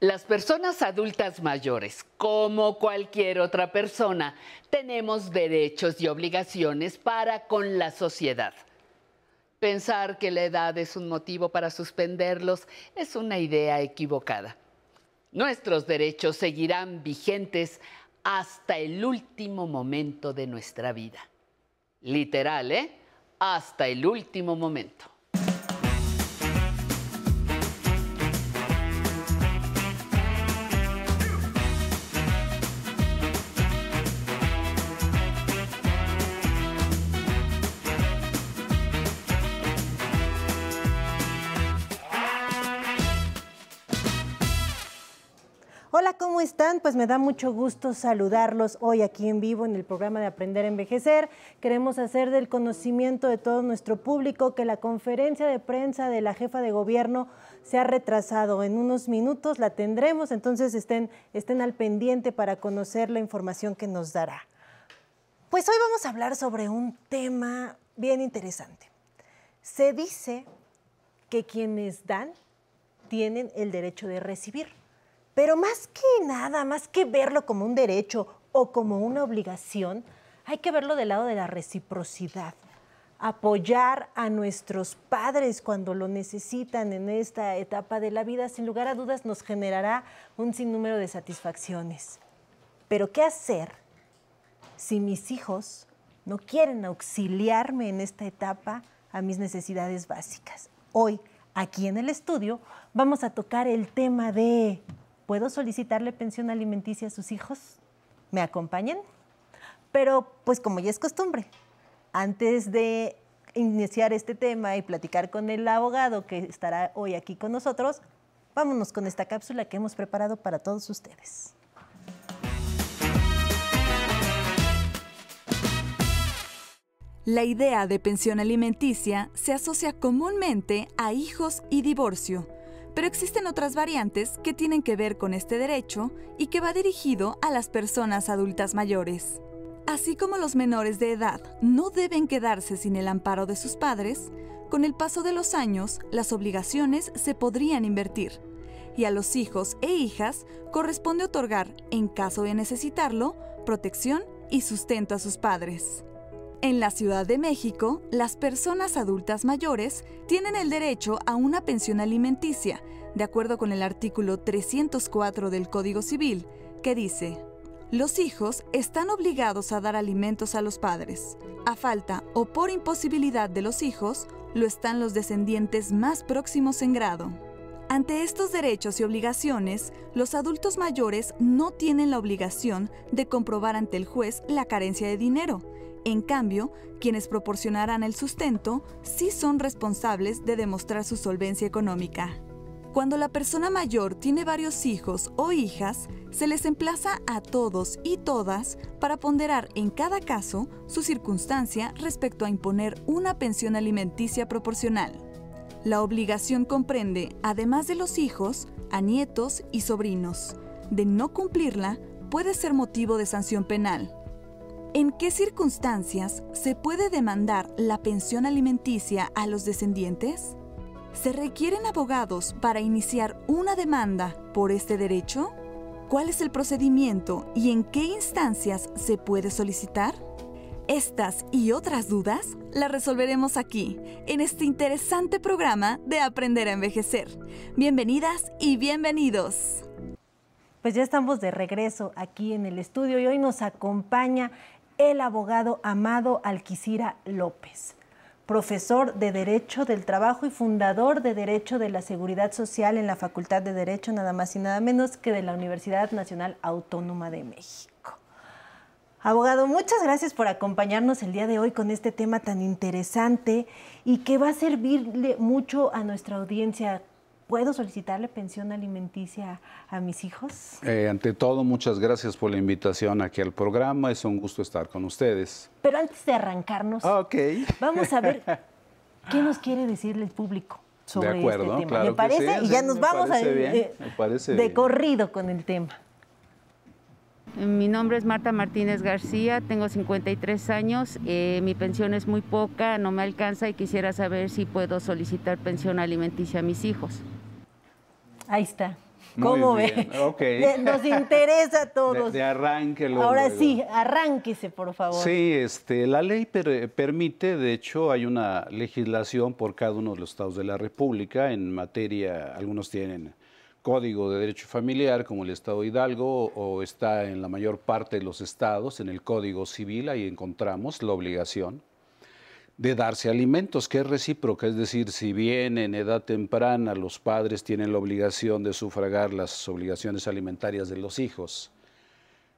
Las personas adultas mayores, como cualquier otra persona, tenemos derechos y obligaciones para con la sociedad. Pensar que la edad es un motivo para suspenderlos es una idea equivocada. Nuestros derechos seguirán vigentes hasta el último momento de nuestra vida. Literal, ¿eh? Hasta el último momento. ¿Cómo están? Pues me da mucho gusto saludarlos hoy aquí en vivo en el programa de Aprender a Envejecer. Queremos hacer del conocimiento de todo nuestro público que la conferencia de prensa de la jefa de gobierno se ha retrasado. En unos minutos la tendremos, entonces estén, estén al pendiente para conocer la información que nos dará. Pues hoy vamos a hablar sobre un tema bien interesante. Se dice que quienes dan tienen el derecho de recibir. Pero más que nada, más que verlo como un derecho o como una obligación, hay que verlo del lado de la reciprocidad. Apoyar a nuestros padres cuando lo necesitan en esta etapa de la vida, sin lugar a dudas, nos generará un sinnúmero de satisfacciones. Pero ¿qué hacer si mis hijos no quieren auxiliarme en esta etapa a mis necesidades básicas? Hoy, aquí en el estudio, vamos a tocar el tema de ¿Puedo solicitarle pensión alimenticia a sus hijos? ¿Me acompañan? Pero, pues como ya es costumbre, antes de iniciar este tema y platicar con el abogado que estará hoy aquí con nosotros, vámonos con esta cápsula que hemos preparado para todos ustedes. La idea de pensión alimenticia se asocia comúnmente a hijos y divorcio pero existen otras variantes que tienen que ver con este derecho y que va dirigido a las personas adultas mayores. Así como los menores de edad no deben quedarse sin el amparo de sus padres, con el paso de los años las obligaciones se podrían invertir y a los hijos e hijas corresponde otorgar, en caso de necesitarlo, protección y sustento a sus padres. En la Ciudad de México, las personas adultas mayores tienen el derecho a una pensión alimenticia, de acuerdo con el artículo 304 del Código Civil, que dice, los hijos están obligados a dar alimentos a los padres. A falta o por imposibilidad de los hijos, lo están los descendientes más próximos en grado. Ante estos derechos y obligaciones, los adultos mayores no tienen la obligación de comprobar ante el juez la carencia de dinero, en cambio, quienes proporcionarán el sustento sí son responsables de demostrar su solvencia económica. Cuando la persona mayor tiene varios hijos o hijas, se les emplaza a todos y todas para ponderar en cada caso su circunstancia respecto a imponer una pensión alimenticia proporcional. La obligación comprende, además de los hijos, a nietos y sobrinos. De no cumplirla, puede ser motivo de sanción penal, ¿En qué circunstancias se puede demandar la pensión alimenticia a los descendientes? ¿Se requieren abogados para iniciar una demanda por este derecho? ¿Cuál es el procedimiento y en qué instancias se puede solicitar? Estas y otras dudas las resolveremos aquí, en este interesante programa de Aprender a Envejecer. Bienvenidas y bienvenidos. Pues ya estamos de regreso aquí en el estudio y hoy nos acompaña el abogado Amado Alquicira López, profesor de Derecho del Trabajo y fundador de Derecho de la Seguridad Social en la Facultad de Derecho, nada más y nada menos que de la Universidad Nacional Autónoma de México. Abogado, muchas gracias por acompañarnos el día de hoy con este tema tan interesante y que va a servirle mucho a nuestra audiencia ¿Puedo solicitarle pensión alimenticia a mis hijos? Eh, ante todo, muchas gracias por la invitación aquí al programa. Es un gusto estar con ustedes. Pero antes de arrancarnos, vamos a ver qué nos quiere decirle el público sobre de acuerdo, este tema. ¿Me parece? y ya nos vamos a, eh, de corrido con el tema. Mi nombre es Marta Martínez García, tengo 53 años, eh, mi pensión es muy poca, no me alcanza y quisiera saber si puedo solicitar pensión alimenticia a mis hijos. Ahí está. ¿Cómo ve? Nos interesa a todos. De, arranque. Ahora sí, arránquese, por favor. Sí, este, la ley permite, de hecho, hay una legislación por cada uno de los estados de la República en materia, algunos tienen Código de Derecho Familiar, como el Estado Hidalgo, o está en la mayor parte de los estados, en el Código Civil, ahí encontramos la obligación de darse alimentos, que es recíproca, es decir, si bien en edad temprana los padres tienen la obligación de sufragar las obligaciones alimentarias de los hijos,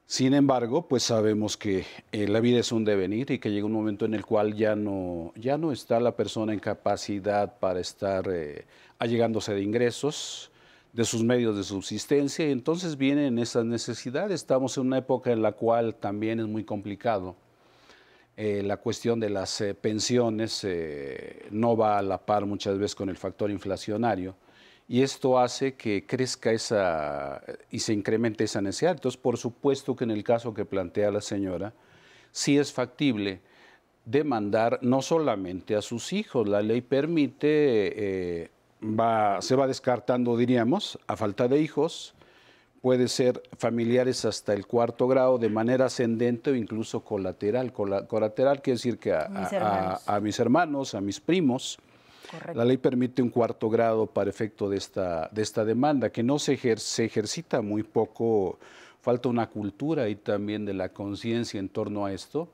sin embargo, pues sabemos que eh, la vida es un devenir y que llega un momento en el cual ya no, ya no está la persona en capacidad para estar eh, allegándose de ingresos, de sus medios de subsistencia, y entonces vienen esas necesidades. Estamos en una época en la cual también es muy complicado eh, la cuestión de las eh, pensiones eh, no va a la par muchas veces con el factor inflacionario y esto hace que crezca esa y se incremente esa necesidad. Entonces, por supuesto que en el caso que plantea la señora, sí es factible demandar no solamente a sus hijos, la ley permite, va, se va descartando, diríamos, a falta de hijos, puede ser familiares hasta el cuarto grado de manera ascendente o incluso colateral. Colateral quiere decir que a mis, hermanos, a mis primos, la ley permite un cuarto grado para efecto de esta, de esta demanda, que no se, se ejercita muy poco, falta una cultura y también de la conciencia en torno a esto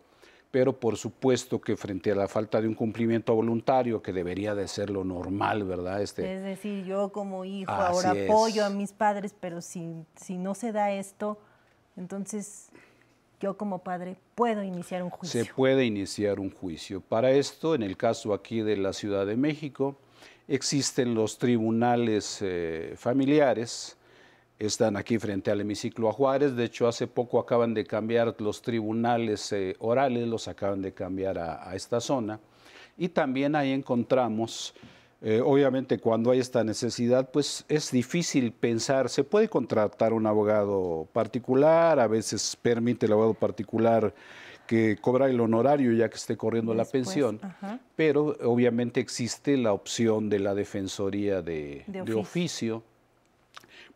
pero por supuesto que frente a la falta de un cumplimiento voluntario, que debería de ser lo normal, ¿verdad? Este, es decir, yo como hijo ahora apoyo a mis padres, pero si, si no se da esto, entonces yo como padre puedo iniciar un juicio. Se puede iniciar un juicio. Para esto, en el caso aquí de la Ciudad de México, existen los tribunales eh, familiares, están aquí frente al hemiciclo a Juárez. De hecho, hace poco acaban de cambiar los tribunales eh, orales, los acaban de cambiar a, esta zona. Y también ahí encontramos, eh, obviamente cuando hay esta necesidad, pues es difícil pensar, se puede contratar un abogado particular, a veces permite el abogado particular que cobra el honorario ya que esté corriendo la pensión, pero obviamente existe la opción de la defensoría de, oficio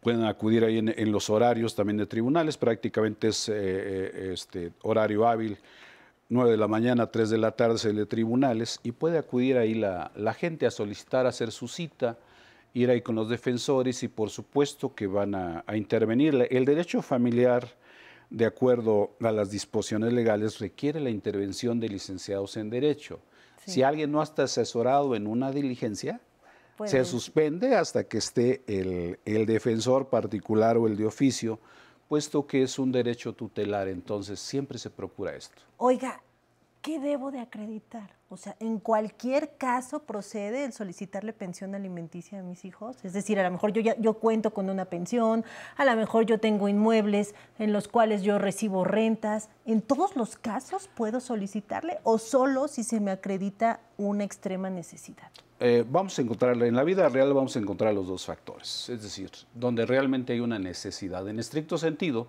pueden acudir ahí en, los horarios también de tribunales, prácticamente es eh, eh, este, horario hábil, 9 de la mañana, 3 de la tarde es el de tribunales, y puede acudir ahí la, gente a solicitar hacer su cita, ir ahí con los defensores y por supuesto que van a, intervenir. El derecho familiar, de acuerdo a las disposiciones legales, requiere la intervención de licenciados en derecho. Si alguien no está asesorado en una diligencia, se suspende hasta que esté el, el, defensor particular o el de oficio, puesto que es un derecho tutelar, entonces siempre se procura esto. Oiga, ¿qué debo de acreditar? O sea, ¿en cualquier caso procede el solicitarle pensión alimenticia a mis hijos? Es decir, a lo mejor yo, ya, yo cuento con una pensión, a lo mejor yo tengo inmuebles en los cuales yo recibo rentas. ¿En todos los casos puedo solicitarle o solo si se me acredita una extrema necesidad? Eh, vamos a encontrar, en la vida real vamos a encontrar los dos factores, es decir, donde realmente hay una necesidad. En estricto sentido,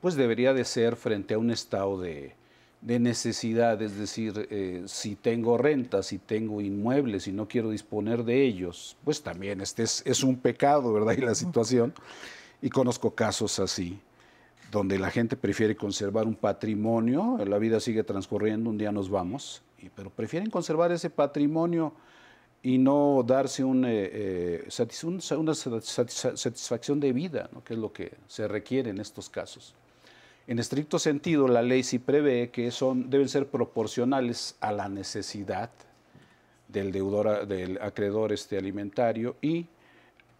pues debería de ser frente a un estado de, necesidad, es decir, eh, si tengo renta, si tengo inmuebles y no quiero disponer de ellos, pues también este es, es un pecado, ¿verdad? Y la situación, y conozco casos así, donde la gente prefiere conservar un patrimonio, la vida sigue transcurriendo, un día nos vamos, pero prefieren conservar ese patrimonio y no darse un, eh, eh, una satisfacción de vida, que es lo que se requiere en estos casos. En estricto sentido, la ley sí prevé que son, deben ser proporcionales a la necesidad del deudor, del acreedor este, alimentario y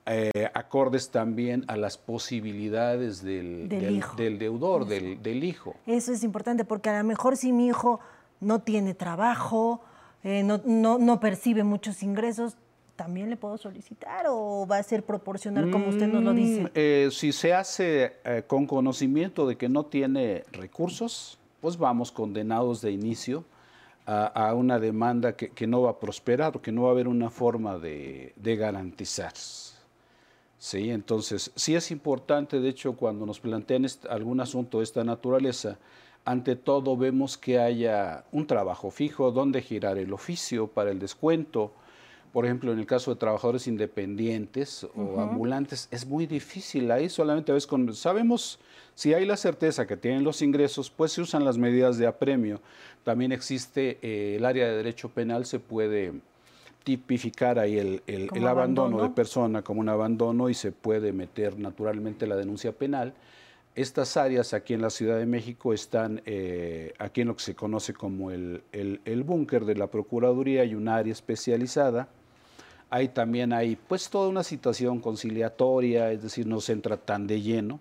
eh, acordes también a las posibilidades del, del, deudor, del, del hijo. Eso es importante porque a lo mejor si mi hijo no tiene trabajo, eh, no, no, percibe muchos ingresos, ¿también le puedo solicitar o va a ser proporcional como usted nos lo dice? Mm, eh, si se hace eh, con conocimiento de que no tiene recursos, pues vamos condenados de inicio a, una demanda que, que, no va a prosperar o que no va a haber una forma de, de garantizar. Sí, entonces, sí es importante, de hecho, cuando nos plantean algún asunto de esta naturaleza, ante todo vemos que haya un trabajo fijo, donde girar el oficio para el descuento, Por ejemplo, en el caso de trabajadores independientes o ambulantes, es muy difícil. Ahí solamente a veces con, sabemos si hay la certeza que tienen los ingresos, pues se usan las medidas de apremio. También existe eh, el área de derecho penal, se puede tipificar ahí el, el, abandono, de persona como un abandono y se puede meter naturalmente la denuncia penal. Estas áreas aquí en la Ciudad de México están eh, aquí en lo que se conoce como el, el búnker de la Procuraduría, hay un área especializada. Ahí también hay pues toda una situación conciliatoria, es decir, no se entra tan de lleno.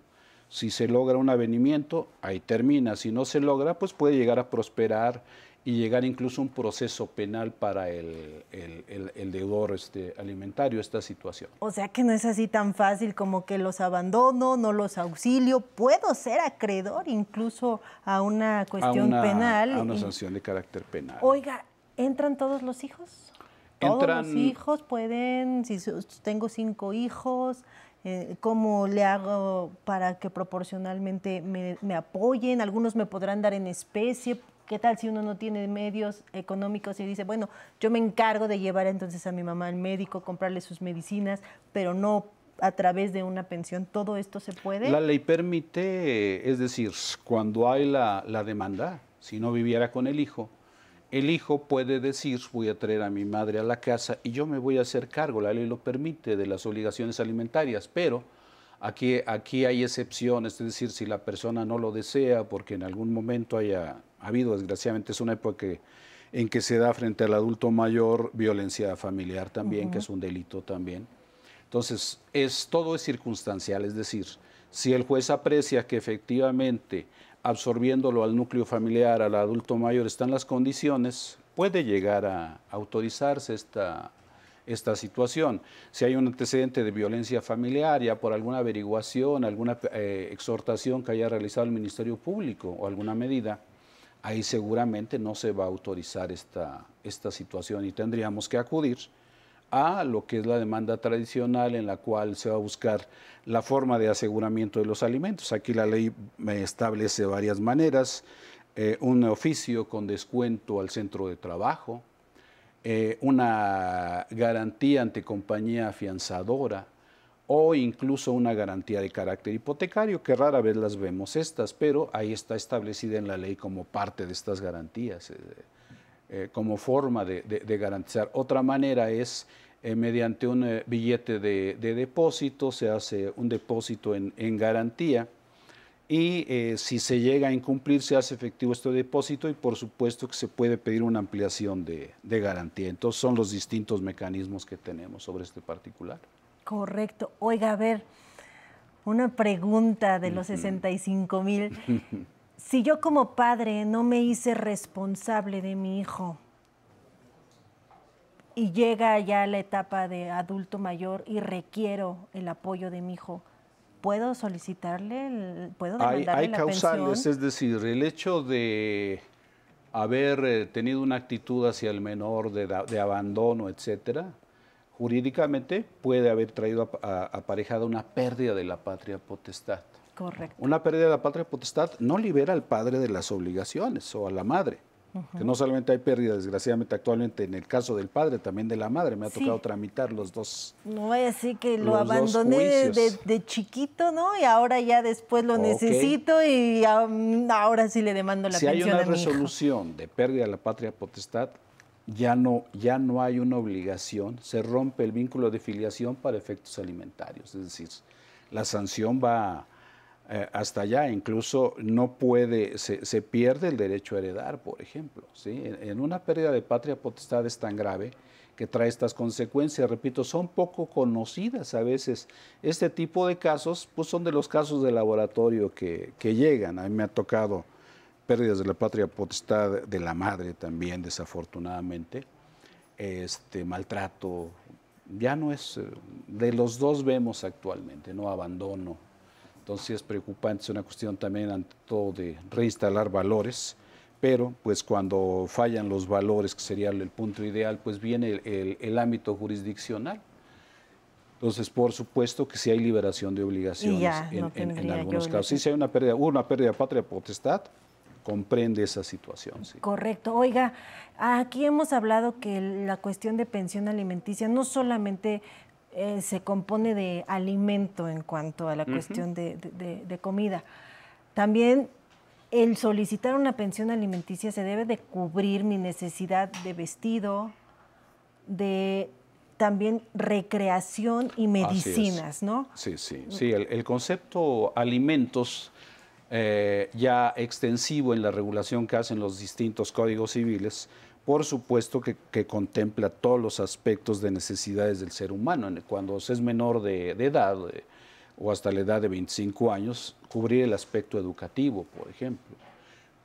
Si se logra un avenimiento, ahí termina. Si no se logra, pues puede llegar a prosperar y llegar incluso a un proceso penal para el, el, deudor este, alimentario, esta situación. O sea que no es así tan fácil como que los abandono, no los auxilio, puedo ser acreedor incluso a una cuestión penal. A una sanción de carácter penal. Oiga, ¿entran todos los hijos? Todos los hijos pueden, si tengo cinco hijos, eh, cómo le hago para que proporcionalmente me, me, apoyen, algunos me podrán dar en especie, ¿Qué tal si uno no tiene medios económicos y dice, bueno, yo me encargo de llevar entonces a mi mamá al médico, comprarle sus medicinas, pero no a través de una pensión? ¿Todo esto se puede? La ley permite, es decir, cuando hay la, demanda, si no viviera con el hijo, el hijo puede decir, voy a traer a mi madre a la casa y yo me voy a hacer cargo, la ley lo permite, de las obligaciones alimentarias, pero aquí, aquí hay excepciones, es decir, si la persona no lo desea porque en algún momento haya ha habido, desgraciadamente, es una época en que se da frente al adulto mayor violencia familiar también, que es un delito también. Entonces, es, todo es circunstancial, es decir, si el juez aprecia que efectivamente absorbiéndolo al núcleo familiar, al adulto mayor, están las condiciones, puede llegar a autorizarse esta, esta situación. Si hay un antecedente de violencia familiar, ya por alguna averiguación, alguna eh, exhortación que haya realizado el Ministerio Público o alguna medida, ahí seguramente no se va a autorizar esta, esta situación y tendríamos que acudir a lo que es la demanda tradicional en la cual se va a buscar la forma de aseguramiento de los alimentos. Aquí la ley establece varias maneras, eh, un oficio con descuento al centro de trabajo, eh, una garantía ante compañía afianzadora, o incluso una garantía de carácter hipotecario, que rara vez las vemos estas, pero ahí está establecida en la ley como parte de estas garantías, eh, eh, como forma de, garantizar. Otra manera es eh, mediante un billete de, depósito, se hace un depósito en, garantía y si se llega a incumplir se hace efectivo este depósito y por supuesto que se puede pedir una ampliación de garantía. Entonces son los distintos mecanismos que tenemos sobre este particular. Correcto. Oiga, a ver, una pregunta de los 65 mil. Si yo como padre no me hice responsable de mi hijo y llega ya la etapa de adulto mayor y requiero el apoyo de mi hijo, ¿puedo solicitarle, puedo demandarle hay, hay causales, es decir, el hecho de haber eh, tenido una actitud hacia el menor de, de abandono, etcétera, jurídicamente puede haber traído aparejada una pérdida de la patria potestad. Correcto. Una pérdida de la patria potestad no libera al padre de las obligaciones o a la madre. Que no solamente hay pérdida, desgraciadamente, actualmente en el caso del padre, también de la madre. Me ha tocado tramitar los dos. No voy a decir que lo abandoné de, chiquito, ¿no? Y ahora ya después lo necesito y ahora sí le demando la pensión. Si hay una resolución de pérdida de la patria potestad, ya no, ya no hay una obligación, se rompe el vínculo de filiación para efectos alimentarios, es decir, la sanción va eh, hasta allá, incluso no puede, se, pierde el derecho a heredar, por ejemplo. ¿sí? En, una pérdida de patria potestad es tan grave que trae estas consecuencias, repito, son poco conocidas a veces. Este tipo de casos pues son de los casos de laboratorio que, que llegan, a mí me ha tocado pérdidas de la patria potestad de la madre también, desafortunadamente, este maltrato, ya no es, eh, de los dos vemos actualmente, no abandono. Entonces es preocupante, es una cuestión también ante todo de reinstalar valores, pero pues cuando fallan los valores, que sería el punto ideal, pues viene el, ámbito jurisdiccional. Entonces, por supuesto que si hay liberación de obligaciones en, algunos casos. Si hay una pérdida, una pérdida de patria potestad, comprende esa situación. Correcto. Oiga, aquí hemos hablado que la cuestión de pensión alimenticia no solamente eh, se compone de alimento en cuanto a la cuestión de, de, comida, también el solicitar una pensión alimenticia se debe de cubrir mi necesidad de vestido, de también recreación y medicinas, ¿no? Sí, sí, sí. El, concepto alimentos eh, ya extensivo en la regulación que hacen los distintos códigos civiles, por supuesto que, contempla todos los aspectos de necesidades del ser humano. Cuando se es menor de, edad eh, o hasta la edad de 25 años, cubrir el aspecto educativo, por ejemplo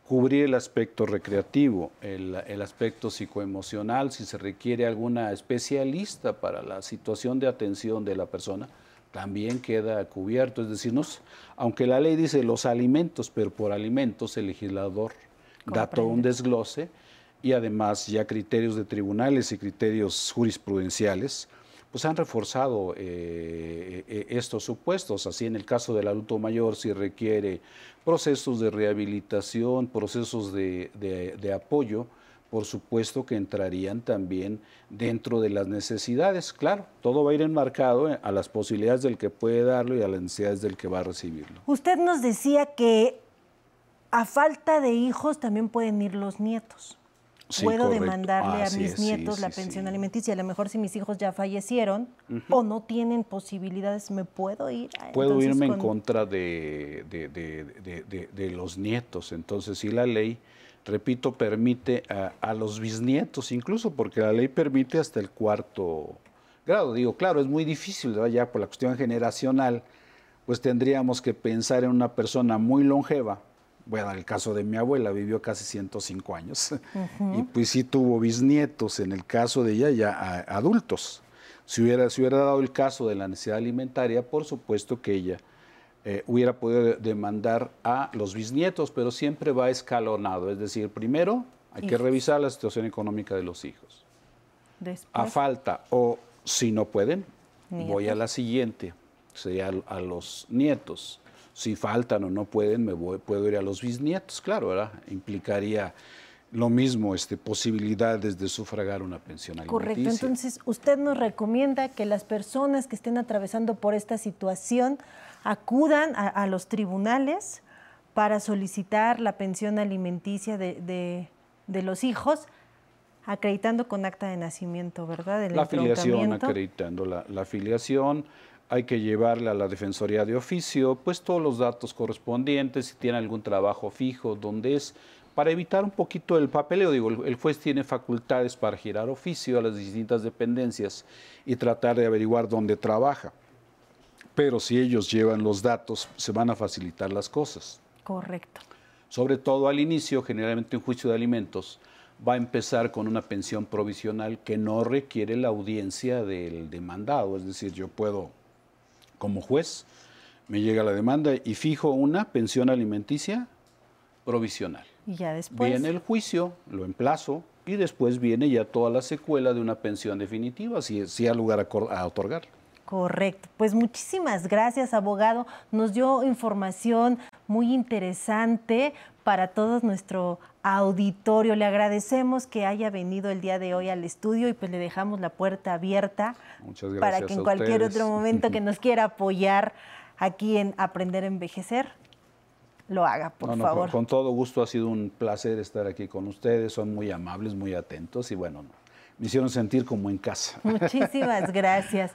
cubrir el aspecto recreativo, el, aspecto psicoemocional, si se requiere alguna especialista para la situación de atención de la persona, también queda cubierto. Es decir, aunque la ley dice los alimentos, pero por alimentos el legislador da todo un desglose y además ya criterios de tribunales y criterios jurisprudenciales pues han reforzado eh, eh, estos supuestos. Así en el caso del adulto mayor, si requiere procesos de rehabilitación, procesos de, apoyo, por supuesto que entrarían también dentro de las necesidades. Claro, todo va a ir enmarcado a las posibilidades del que puede darlo y a las necesidades del que va a recibirlo. Usted nos decía que a falta de hijos también pueden ir los nietos puedo demandarle a mis nietos la pensión alimenticia. A lo mejor si mis hijos ya fallecieron o no tienen posibilidades, ¿me puedo ir? Puedo irme en contra de, de, los nietos. Entonces, si la ley, repito, permite a, los bisnietos, incluso porque la ley permite hasta el cuarto grado. Digo, claro, es muy difícil, ya por la cuestión generacional, pues tendríamos que pensar en una persona muy longeva, voy a dar el caso de mi abuela, vivió casi 105 años y pues sí tuvo bisnietos, en el caso de ella ya adultos. Si hubiera, si hubiera dado el caso de la necesidad alimentaria, por supuesto que ella eh, hubiera podido demandar a los bisnietos, pero siempre va escalonado, es decir, primero hay que revisar la situación económica de los hijos. A falta o si no pueden, voy a la siguiente, sería a los nietos si faltan o no pueden, me voy, puedo ir a los bisnietos, claro, ¿verdad? Implicaría lo mismo, este, posibilidades de sufragar una pensión alimenticia. Correcto, entonces usted nos recomienda que las personas que estén atravesando por esta situación acudan a, los tribunales para solicitar la pensión alimenticia de, los hijos, acreditando con acta de nacimiento, ¿verdad? la afiliación, acreditando la, la afiliación, hay que llevarle a la Defensoría de Oficio pues todos los datos correspondientes, si tiene algún trabajo fijo, donde es, para evitar un poquito el papeleo, digo, el juez tiene facultades para girar oficio a las distintas dependencias y tratar de averiguar dónde trabaja. Pero si ellos llevan los datos, se van a facilitar las cosas. Correcto. Sobre todo al inicio, generalmente un juicio de alimentos va a empezar con una pensión provisional que no requiere la audiencia del demandado, es decir, yo puedo como juez, me llega la demanda y fijo una pensión alimenticia provisional. Y ya después. Viene el juicio, lo emplazo y después viene ya toda la secuela de una pensión definitiva, si, si hay lugar a, a otorgarla. Correcto. Pues muchísimas gracias, abogado. Nos dio información muy interesante para todo nuestro auditorio. Le agradecemos que haya venido el día de hoy al estudio y pues le dejamos la puerta abierta para que en cualquier otro momento que nos quiera apoyar aquí en Aprender a Envejecer, lo haga, por favor. con, todo gusto, ha sido un placer estar aquí con ustedes. Son muy amables, muy atentos y bueno, me hicieron sentir como en casa. Muchísimas gracias.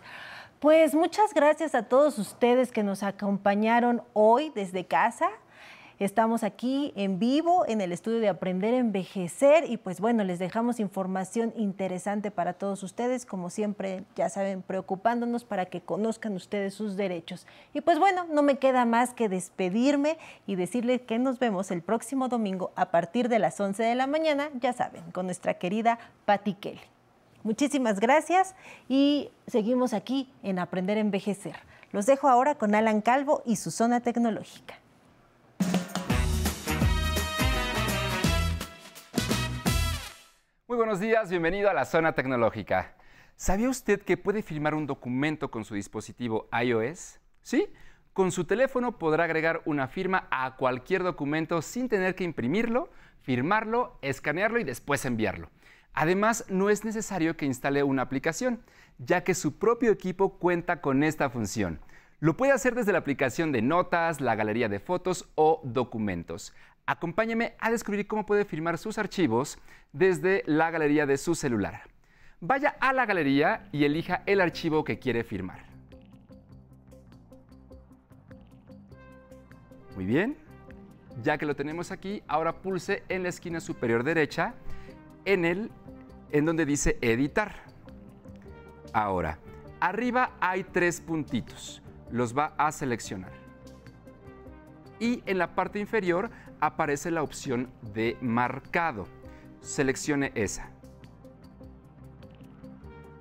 Pues muchas gracias a todos ustedes que nos acompañaron hoy desde casa. Estamos aquí en vivo en el estudio de Aprender a Envejecer y pues bueno, les dejamos información interesante para todos ustedes, como siempre, ya saben, preocupándonos para que conozcan ustedes sus derechos. Y pues bueno, no me queda más que despedirme y decirles que nos vemos el próximo domingo a partir de las 11 de la mañana, ya saben, con nuestra querida Patti Kelly. Muchísimas gracias y seguimos aquí en Aprender a Envejecer. Los dejo ahora con Alan Calvo y su zona tecnológica. Muy buenos días, bienvenido a la zona tecnológica. ¿Sabía usted que puede filmar un documento con su dispositivo iOS? ¿Sí? Con su teléfono podrá agregar una firma a cualquier documento sin tener que imprimirlo, firmarlo, escanearlo y después enviarlo. Además, no es necesario que instale una aplicación, ya que su propio equipo cuenta con esta función. Lo puede hacer desde la aplicación de notas, la galería de fotos o documentos. Acompáñeme a descubrir cómo puede firmar sus archivos desde la galería de su celular. Vaya a la galería y elija el archivo que quiere firmar. Muy bien. Ya que lo tenemos aquí, ahora pulse en la esquina superior derecha en el en donde dice editar. Ahora, arriba hay tres puntitos. Los va a seleccionar. Y en la parte inferior aparece la opción de marcado. Seleccione esa.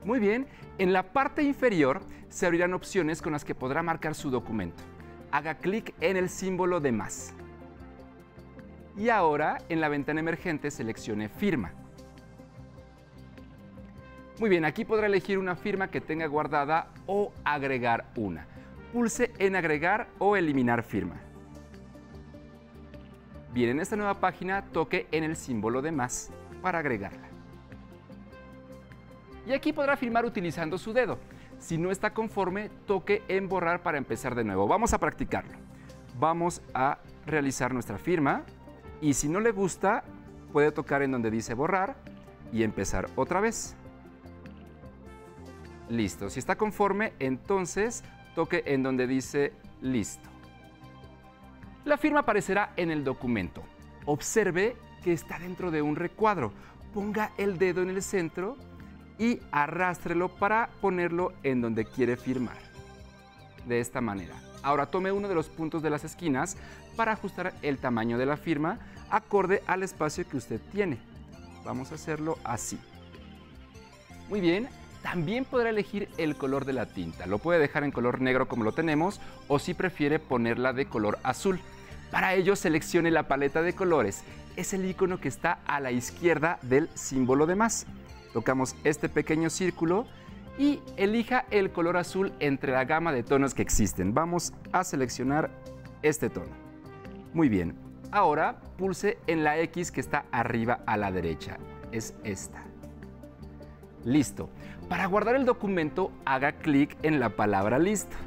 Muy bien, en la parte inferior se abrirán opciones con las que podrá marcar su documento. Haga clic en el símbolo de más. Y ahora en la ventana emergente seleccione firma. Muy bien, aquí podrá elegir una firma que tenga guardada o agregar una. Pulse en agregar o eliminar firma. Bien, en esta nueva página toque en el símbolo de más para agregarla. Y aquí podrá firmar utilizando su dedo. Si no está conforme, toque en borrar para empezar de nuevo. Vamos a practicarlo. Vamos a realizar nuestra firma y si no le gusta, puede tocar en donde dice borrar y empezar otra vez. Listo. Si está conforme, entonces toque en donde dice listo. La firma aparecerá en el documento. Observe que está dentro de un recuadro. Ponga el dedo en el centro y arrástrelo para ponerlo en donde quiere firmar. De esta manera. Ahora tome uno de los puntos de las esquinas para ajustar el tamaño de la firma acorde al espacio que usted tiene. Vamos a hacerlo así. Muy bien, también podrá elegir el color de la tinta. Lo puede dejar en color negro como lo tenemos o si prefiere ponerla de color azul. Para ello seleccione la paleta de colores. Es el icono que está a la izquierda del símbolo de más. Tocamos este pequeño círculo y elija el color azul entre la gama de tonos que existen. Vamos a seleccionar este tono. Muy bien. Ahora pulse en la X que está arriba a la derecha. Es esta. Listo. Para guardar el documento, haga clic en la palabra listo.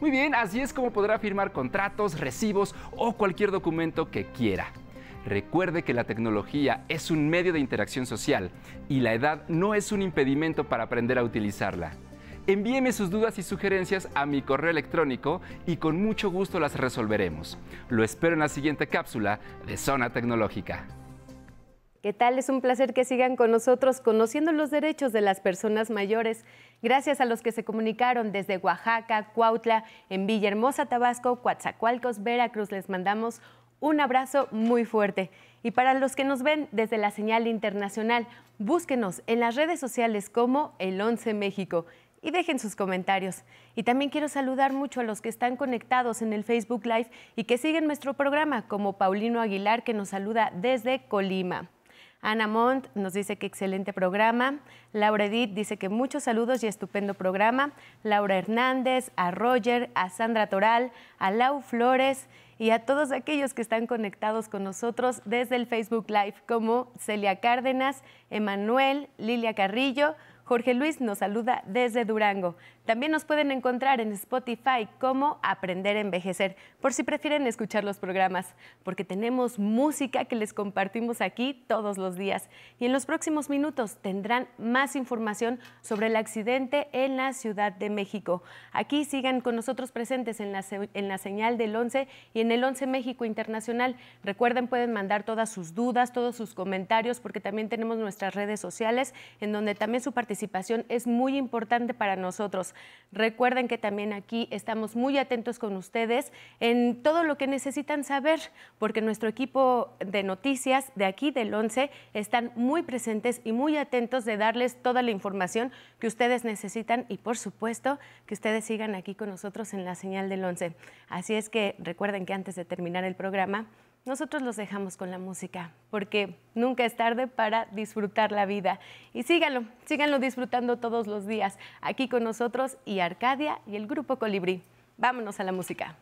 Muy bien, así es como podrá firmar contratos, recibos o cualquier documento que quiera. Recuerde que la tecnología es un medio de interacción social y la edad no es un impedimento para aprender a utilizarla. Envíeme sus dudas y sugerencias a mi correo electrónico y con mucho gusto las resolveremos. Lo espero en la siguiente cápsula de Zona Tecnológica. ¿Qué tal? Es un placer que sigan con nosotros conociendo los derechos de las personas mayores. Gracias a los que se comunicaron desde Oaxaca, Cuautla, en Villahermosa, Tabasco, Coatzacoalcos, Veracruz, les mandamos un abrazo muy fuerte. Y para los que nos ven desde la señal internacional, búsquenos en las redes sociales como El 11 México y dejen sus comentarios. Y también quiero saludar mucho a los que están conectados en el Facebook Live y que siguen nuestro programa, como Paulino Aguilar, que nos saluda desde Colima. Ana Montt nos dice que excelente programa. Laura Edith dice que muchos saludos y estupendo programa. Laura Hernández, a Roger, a Sandra Toral, a Lau Flores y a todos aquellos que están conectados con nosotros desde el Facebook Live, como Celia Cárdenas, Emanuel, Lilia Carrillo, Jorge Luis nos saluda desde Durango. También nos pueden encontrar en Spotify como Aprender a Envejecer, por si prefieren escuchar los programas, porque tenemos música que les compartimos aquí todos los días. Y en los próximos minutos tendrán más información sobre el accidente en la Ciudad de México. Aquí sigan con nosotros presentes en la, en la señal del 11 y en el 11 México Internacional. Recuerden, pueden mandar todas sus dudas, todos sus comentarios, porque también tenemos nuestras redes sociales, en donde también su participación es muy importante para nosotros. Recuerden que también aquí estamos muy atentos con ustedes en todo lo que necesitan saber, porque nuestro equipo de noticias de aquí del 11 están muy presentes y muy atentos de darles toda la información que ustedes necesitan y por supuesto que ustedes sigan aquí con nosotros en la señal del 11. Así es que recuerden que antes de terminar el programa, nosotros los dejamos con la música, porque nunca es tarde para disfrutar la vida. Y síganlo, síganlo disfrutando todos los días, aquí con nosotros y Arcadia y el Grupo Colibrí. Vámonos a la música.